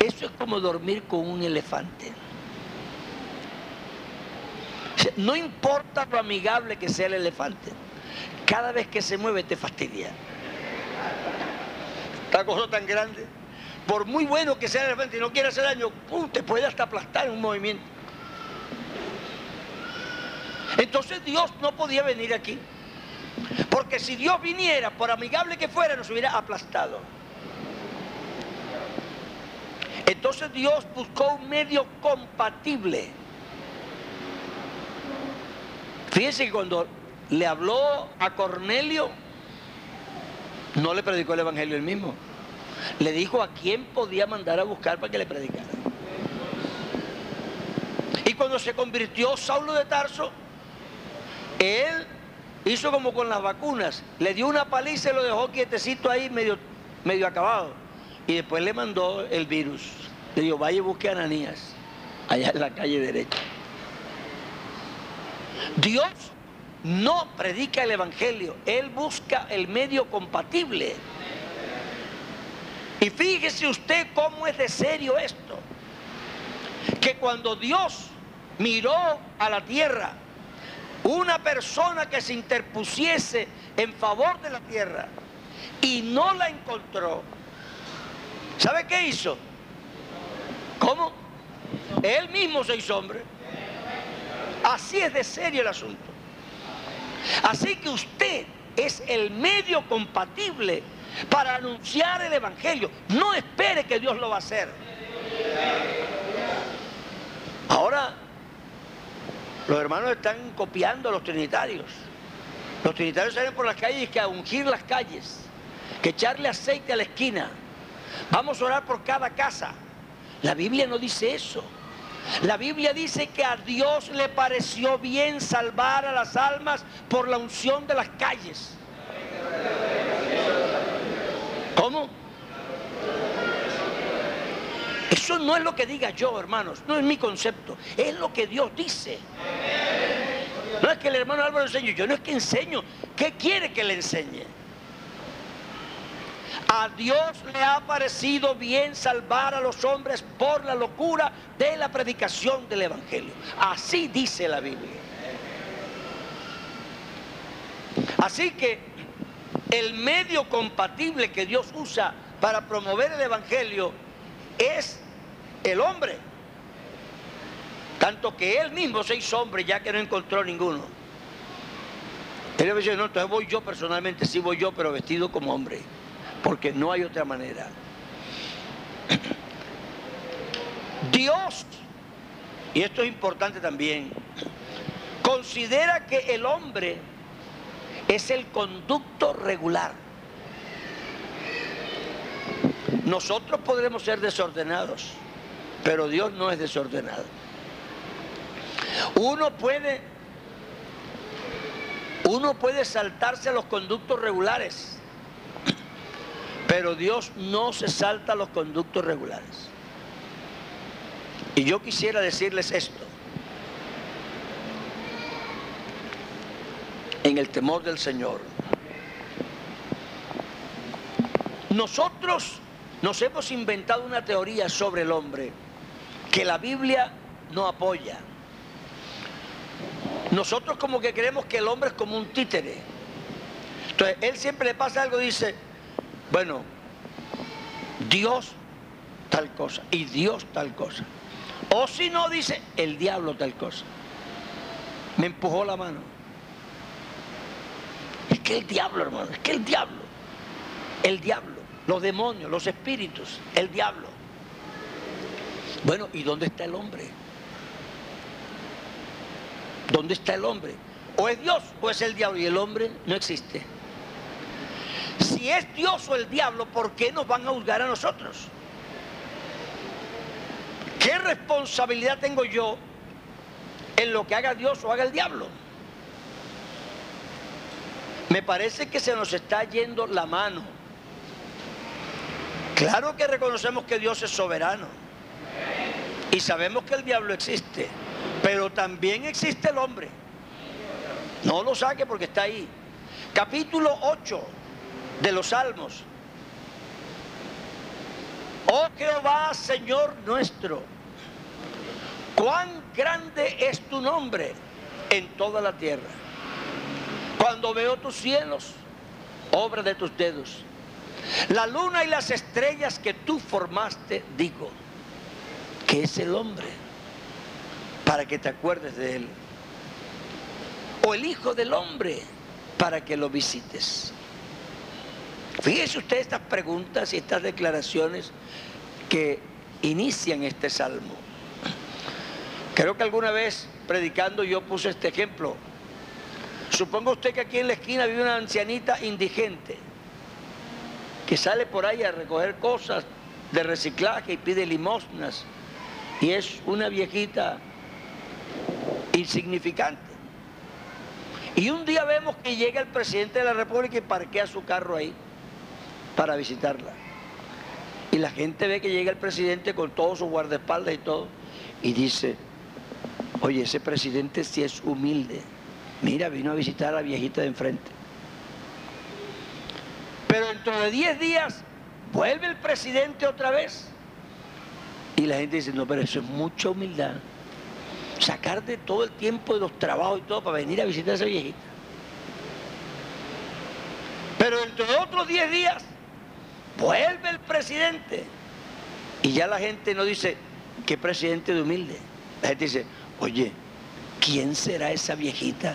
eso es como dormir con un elefante. No importa lo amigable que sea el elefante, cada vez que se mueve te fastidia. Esta cosa tan grande, por muy bueno que sea el elefante y no quiere hacer daño, ¡pum! te puede hasta aplastar en un movimiento. Entonces Dios no podía venir aquí. Porque si Dios viniera, por amigable que fuera, nos hubiera aplastado. Entonces Dios buscó un medio compatible. Fíjense que cuando le habló a Cornelio, no le predicó el Evangelio él mismo. Le dijo a quién podía mandar a buscar para que le predicara. Y cuando se convirtió Saulo de Tarso, él hizo como con las vacunas, le dio una paliza y lo dejó quietecito ahí medio, medio acabado. Y después le mandó el virus. Le dijo, vaya y busque a Ananías, allá en la calle derecha. Dios no predica el Evangelio, Él busca el medio compatible. Y fíjese usted cómo es de serio esto. Que cuando Dios miró a la tierra, una persona que se interpusiese en favor de la tierra y no la encontró, ¿sabe qué hizo? ¿Cómo? Él mismo se hizo hombre. Así es de serio el asunto. Así que usted es el medio compatible para anunciar el Evangelio. No espere que Dios lo va a hacer. Ahora, los hermanos están copiando a los trinitarios. Los trinitarios salen por las calles que a ungir las calles, que echarle aceite a la esquina. Vamos a orar por cada casa. La Biblia no dice eso. La Biblia dice que a Dios le pareció bien salvar a las almas por la unción de las calles. ¿Cómo? Eso no es lo que diga yo, hermanos, no es mi concepto, es lo que Dios dice. No es que el hermano Álvaro enseñe, yo no es que enseño, ¿qué quiere que le enseñe? A Dios le ha parecido bien salvar a los hombres por la locura de la predicación del Evangelio. Así dice la Biblia. Así que el medio compatible que Dios usa para promover el Evangelio es el hombre. Tanto que él mismo se hizo hombre ya que no encontró ninguno. Él dice, no, entonces voy yo personalmente, sí voy yo, pero vestido como hombre porque no hay otra manera. Dios, y esto es importante también, considera que el hombre es el conducto regular. Nosotros podremos ser desordenados, pero Dios no es desordenado. Uno puede, uno puede saltarse a los conductos regulares pero Dios no se salta los conductos regulares. Y yo quisiera decirles esto. En el temor del Señor. Nosotros nos hemos inventado una teoría sobre el hombre que la Biblia no apoya. Nosotros como que creemos que el hombre es como un títere. Entonces, él siempre le pasa algo y dice, bueno, Dios tal cosa y Dios tal cosa. O si no dice, el diablo tal cosa. Me empujó la mano. Es que el diablo, hermano, es que el diablo, el diablo, los demonios, los espíritus, el diablo. Bueno, ¿y dónde está el hombre? ¿Dónde está el hombre? O es Dios o es el diablo y el hombre no existe si es Dios o el diablo, ¿por qué nos van a juzgar a nosotros? ¿Qué responsabilidad tengo yo en lo que haga Dios o haga el diablo? Me parece que se nos está yendo la mano. Claro que reconocemos que Dios es soberano y sabemos que el diablo existe, pero también existe el hombre. No lo saque porque está ahí. Capítulo 8 de los salmos. Oh Jehová, Señor nuestro, cuán grande es tu nombre en toda la tierra. Cuando veo tus cielos, obra de tus dedos, la luna y las estrellas que tú formaste, digo, que es el hombre, para que te acuerdes de él. O el Hijo del Hombre, para que lo visites. Fíjese usted estas preguntas y estas declaraciones que inician este salmo. Creo que alguna vez predicando yo puse este ejemplo. Suponga usted que aquí en la esquina vive una ancianita indigente que sale por ahí a recoger cosas de reciclaje y pide limosnas y es una viejita insignificante. Y un día vemos que llega el presidente de la República y parquea su carro ahí para visitarla. Y la gente ve que llega el presidente con todo su guardaespaldas y todo y dice, oye, ese presidente sí es humilde. Mira, vino a visitar a la viejita de enfrente. Pero dentro de 10 días vuelve el presidente otra vez. Y la gente dice, no, pero eso es mucha humildad. Sacar de todo el tiempo de los trabajos y todo para venir a visitar a esa viejita. Pero dentro de otros 10 días vuelve el presidente. Y ya la gente no dice, ¿qué presidente de humilde? La gente dice, oye, ¿quién será esa viejita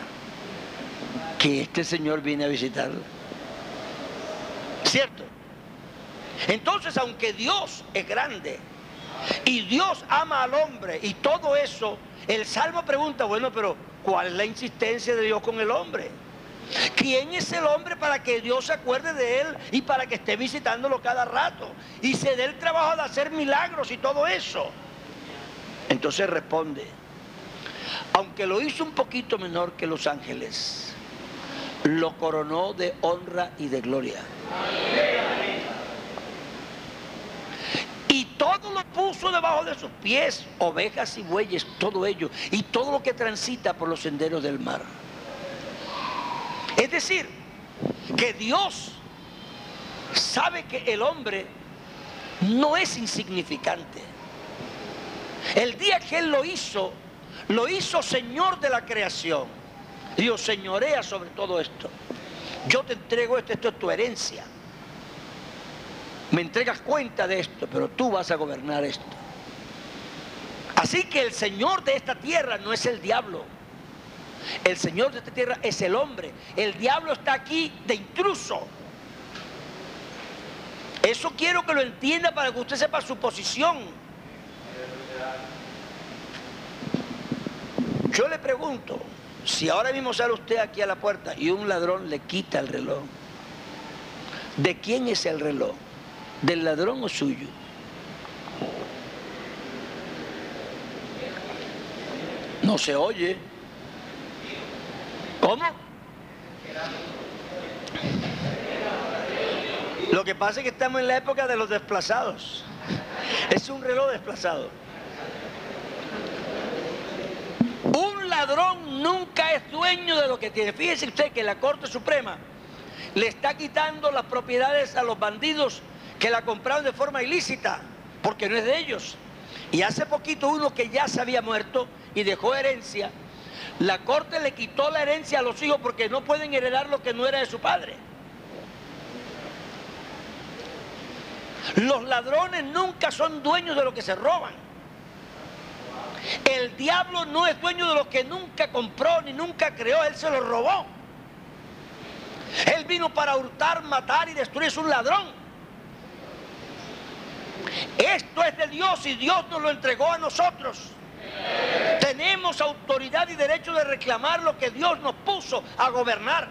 que este señor viene a visitarla? ¿Cierto? Entonces, aunque Dios es grande y Dios ama al hombre y todo eso, el Salmo pregunta, bueno, pero ¿cuál es la insistencia de Dios con el hombre? ¿Quién es el hombre para que Dios se acuerde de él y para que esté visitándolo cada rato? Y se dé el trabajo de hacer milagros y todo eso. Entonces responde, aunque lo hizo un poquito menor que los ángeles, lo coronó de honra y de gloria. Y todo lo puso debajo de sus pies, ovejas y bueyes, todo ello, y todo lo que transita por los senderos del mar. Es decir, que Dios sabe que el hombre no es insignificante. El día que Él lo hizo, lo hizo Señor de la creación. Dios señorea sobre todo esto. Yo te entrego esto, esto es tu herencia. Me entregas cuenta de esto, pero tú vas a gobernar esto. Así que el Señor de esta tierra no es el diablo. El Señor de esta tierra es el hombre. El diablo está aquí de intruso. Eso quiero que lo entienda para que usted sepa su posición. Yo le pregunto, si ahora mismo sale usted aquí a la puerta y un ladrón le quita el reloj, ¿de quién es el reloj? ¿Del ladrón o suyo? No se oye. ¿Cómo? Lo que pasa es que estamos en la época de los desplazados. Es un reloj desplazado. Un ladrón nunca es dueño de lo que tiene. Fíjese usted que la Corte Suprema le está quitando las propiedades a los bandidos que la compraron de forma ilícita, porque no es de ellos. Y hace poquito uno que ya se había muerto y dejó herencia, la corte le quitó la herencia a los hijos porque no pueden heredar lo que no era de su padre. Los ladrones nunca son dueños de lo que se roban. El diablo no es dueño de lo que nunca compró ni nunca creó, él se lo robó. Él vino para hurtar, matar y destruir, es un ladrón. Esto es de Dios y Dios nos lo entregó a nosotros. Tenemos autoridad y derecho de reclamar lo que Dios nos puso a gobernar.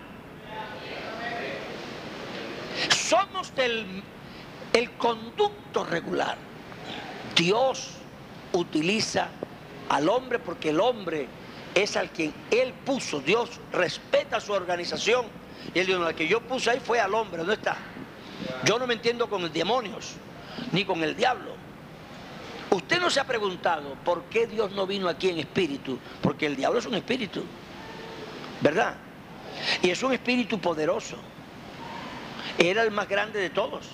Somos el conducto regular. Dios utiliza al hombre porque el hombre es al quien Él puso. Dios respeta su organización. Y no, el que yo puse ahí fue al hombre, ¿dónde está? Yo no me entiendo con los demonios, ni con el diablo. Usted no se ha preguntado por qué Dios no vino aquí en espíritu, porque el diablo es un espíritu, ¿verdad? Y es un espíritu poderoso. Era el más grande de todos.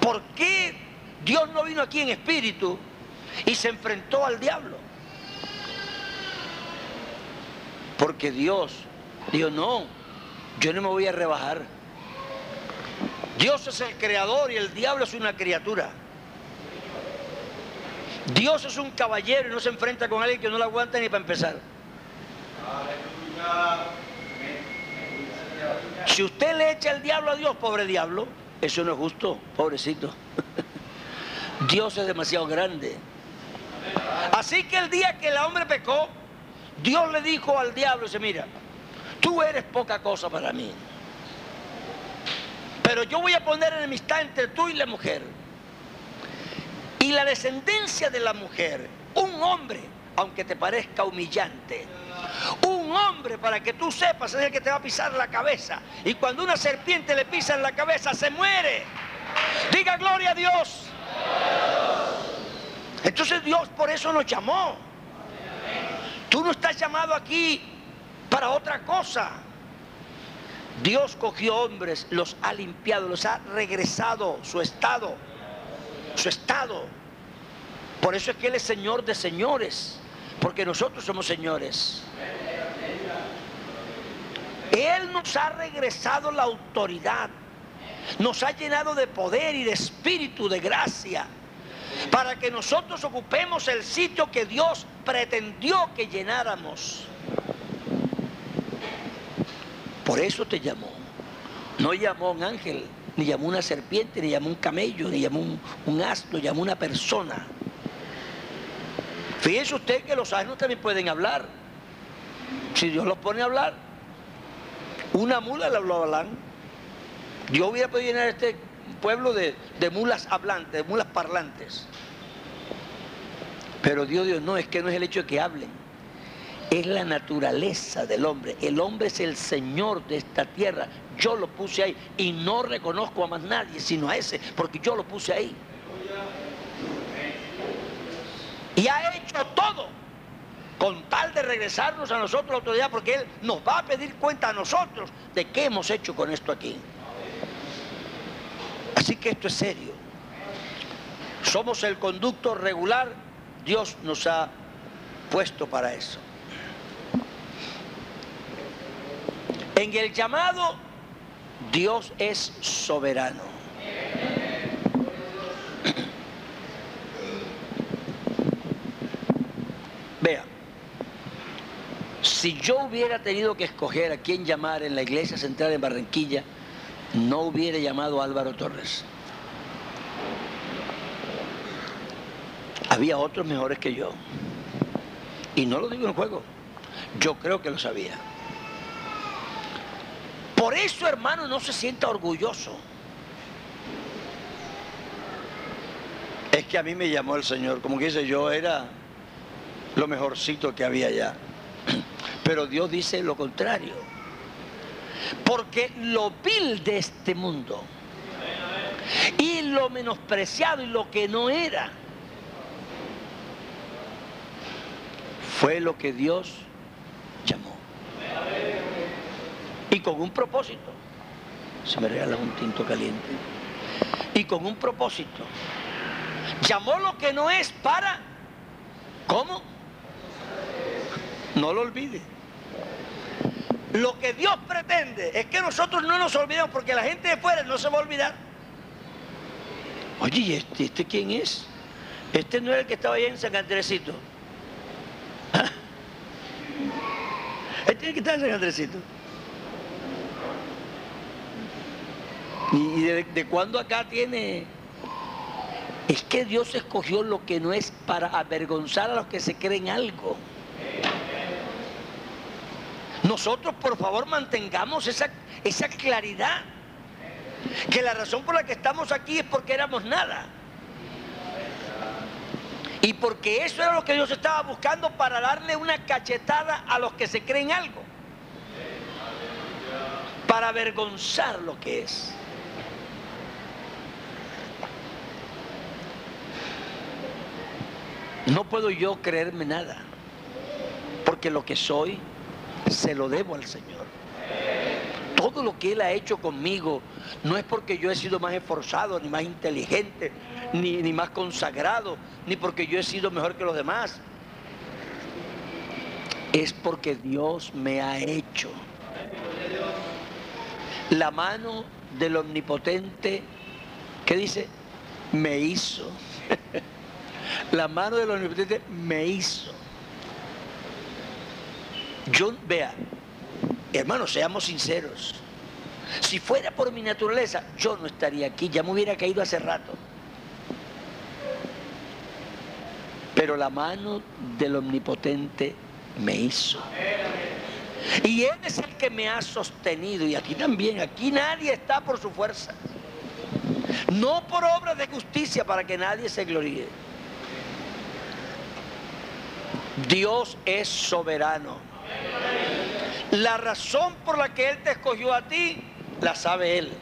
¿Por qué Dios no vino aquí en espíritu y se enfrentó al diablo? Porque Dios dijo, no, yo no me voy a rebajar. Dios es el creador y el diablo es una criatura. Dios es un caballero y no se enfrenta con alguien que no lo aguanta ni para empezar. Si usted le echa el diablo a Dios, pobre diablo, eso no es justo, pobrecito. Dios es demasiado grande. Así que el día que el hombre pecó, Dios le dijo al diablo, dice, mira, tú eres poca cosa para mí. Pero yo voy a poner enemistad entre tú y la mujer. Y la descendencia de la mujer, un hombre, aunque te parezca humillante, un hombre para que tú sepas es el que te va a pisar la cabeza. Y cuando una serpiente le pisa en la cabeza, se muere. Diga gloria a Dios. Entonces Dios por eso nos llamó. Tú no estás llamado aquí para otra cosa. Dios cogió hombres, los ha limpiado, los ha regresado su estado, su estado. Por eso es que Él es Señor de señores, porque nosotros somos señores. Él nos ha regresado la autoridad, nos ha llenado de poder y de espíritu, de gracia, para que nosotros ocupemos el sitio que Dios pretendió que llenáramos. Por eso te llamó. No llamó un ángel, ni llamó una serpiente, ni llamó un camello, ni llamó un, un asno, llamó una persona. Fíjese usted que los asnos también pueden hablar. Si Dios los pone a hablar, una mula le habló a Balán. Dios hubiera podido llenar este pueblo de, de mulas hablantes, de mulas parlantes. Pero Dios, Dios, no, es que no es el hecho de que hablen. Es la naturaleza del hombre. El hombre es el Señor de esta tierra. Yo lo puse ahí y no reconozco a más nadie sino a ese, porque yo lo puse ahí. Y ha hecho todo con tal de regresarnos a nosotros la autoridad, porque Él nos va a pedir cuenta a nosotros de qué hemos hecho con esto aquí. Así que esto es serio. Somos el conducto regular, Dios nos ha puesto para eso. En el llamado, Dios es soberano. Vea, si yo hubiera tenido que escoger a quién llamar en la iglesia central en Barranquilla, no hubiera llamado a Álvaro Torres. Había otros mejores que yo. Y no lo digo en juego. Yo creo que lo sabía. Por eso, hermano, no se sienta orgulloso. Es que a mí me llamó el Señor. Como que dice, yo era lo mejorcito que había allá. Pero Dios dice lo contrario. Porque lo vil de este mundo y lo menospreciado y lo que no era fue lo que Dios llamó. Y con un propósito. Se me regala un tinto caliente. Y con un propósito. Llamó lo que no es para... ¿Cómo? No lo olvide. Lo que Dios pretende es que nosotros no nos olvidemos, porque la gente de fuera no se va a olvidar. Oye, ¿y este, este quién es? Este no era el que estaba allá en San Andresito. ¿Ah? Este es el que estaba en San Andresito. ¿Y de, de cuándo acá tiene? Es que Dios escogió lo que no es para avergonzar a los que se creen algo. Nosotros, por favor, mantengamos esa, esa claridad. Que la razón por la que estamos aquí es porque éramos nada. Y porque eso era lo que Dios estaba buscando para darle una cachetada a los que se creen algo. Para avergonzar lo que es. No puedo yo creerme nada. Porque lo que soy se lo debo al Señor. Todo lo que Él ha hecho conmigo no es porque yo he sido más esforzado, ni más inteligente, ni, ni más consagrado, ni porque yo he sido mejor que los demás. Es porque Dios me ha hecho. La mano del omnipotente, ¿qué dice? Me hizo. La mano del omnipotente me hizo. Yo, vea, hermanos, seamos sinceros. Si fuera por mi naturaleza, yo no estaría aquí, ya me hubiera caído hace rato. Pero la mano del omnipotente me hizo. Y Él es el que me ha sostenido. Y aquí también, aquí nadie está por su fuerza. No por obras de justicia para que nadie se gloríe. Dios es soberano. La razón por la que Él te escogió a ti, la sabe Él.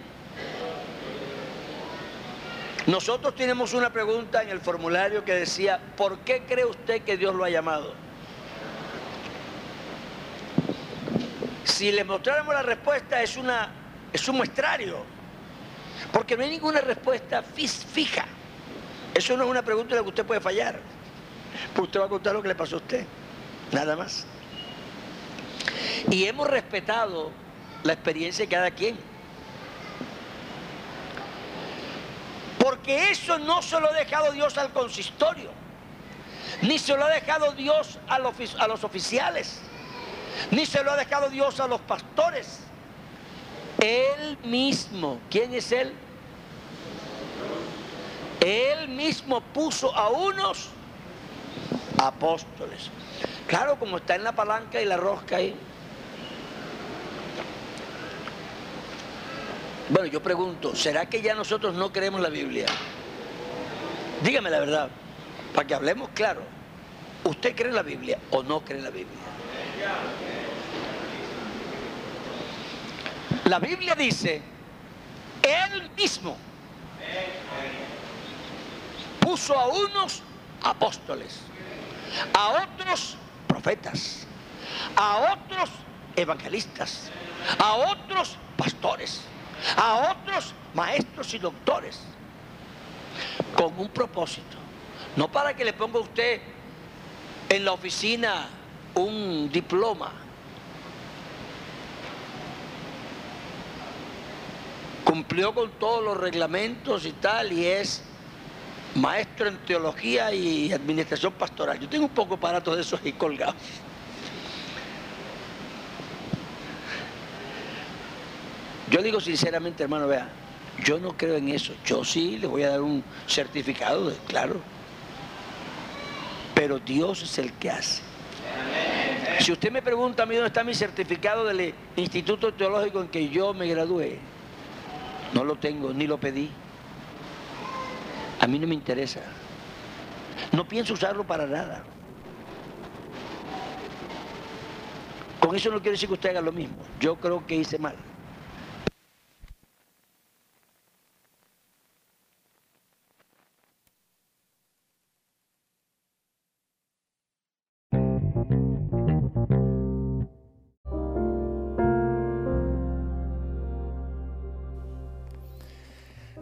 Nosotros tenemos una pregunta en el formulario que decía, ¿por qué cree usted que Dios lo ha llamado? Si le mostráramos la respuesta es, una, es un muestrario, porque no hay ninguna respuesta fija. Eso no es una pregunta en la que usted puede fallar. Pues usted va a contar lo que le pasó a usted, nada más. Y hemos respetado la experiencia de cada quien. Porque eso no se lo ha dejado Dios al consistorio, ni se lo ha dejado Dios a los, a los oficiales, ni se lo ha dejado Dios a los pastores. Él mismo, ¿quién es Él? Él mismo puso a unos apóstoles. Claro, como está en la palanca y la rosca ahí. Bueno, yo pregunto, ¿será que ya nosotros no creemos la Biblia? Dígame la verdad, para que hablemos claro. ¿Usted cree en la Biblia o no cree en la Biblia? La Biblia dice, Él mismo puso a unos apóstoles, a otros profetas, a otros evangelistas, a otros pastores a otros maestros y doctores con un propósito. No para que le ponga usted en la oficina un diploma. Cumplió con todos los reglamentos y tal y es maestro en teología y administración pastoral. Yo tengo un poco aparatos de esos ahí colgados. Yo digo sinceramente, hermano, vea, yo no creo en eso. Yo sí le voy a dar un certificado, de, claro. Pero Dios es el que hace. Si usted me pregunta a mí dónde está mi certificado del Instituto Teológico en que yo me gradué, no lo tengo, ni lo pedí. A mí no me interesa. No pienso usarlo para nada. Con eso no quiero decir que usted haga lo mismo. Yo creo que hice mal.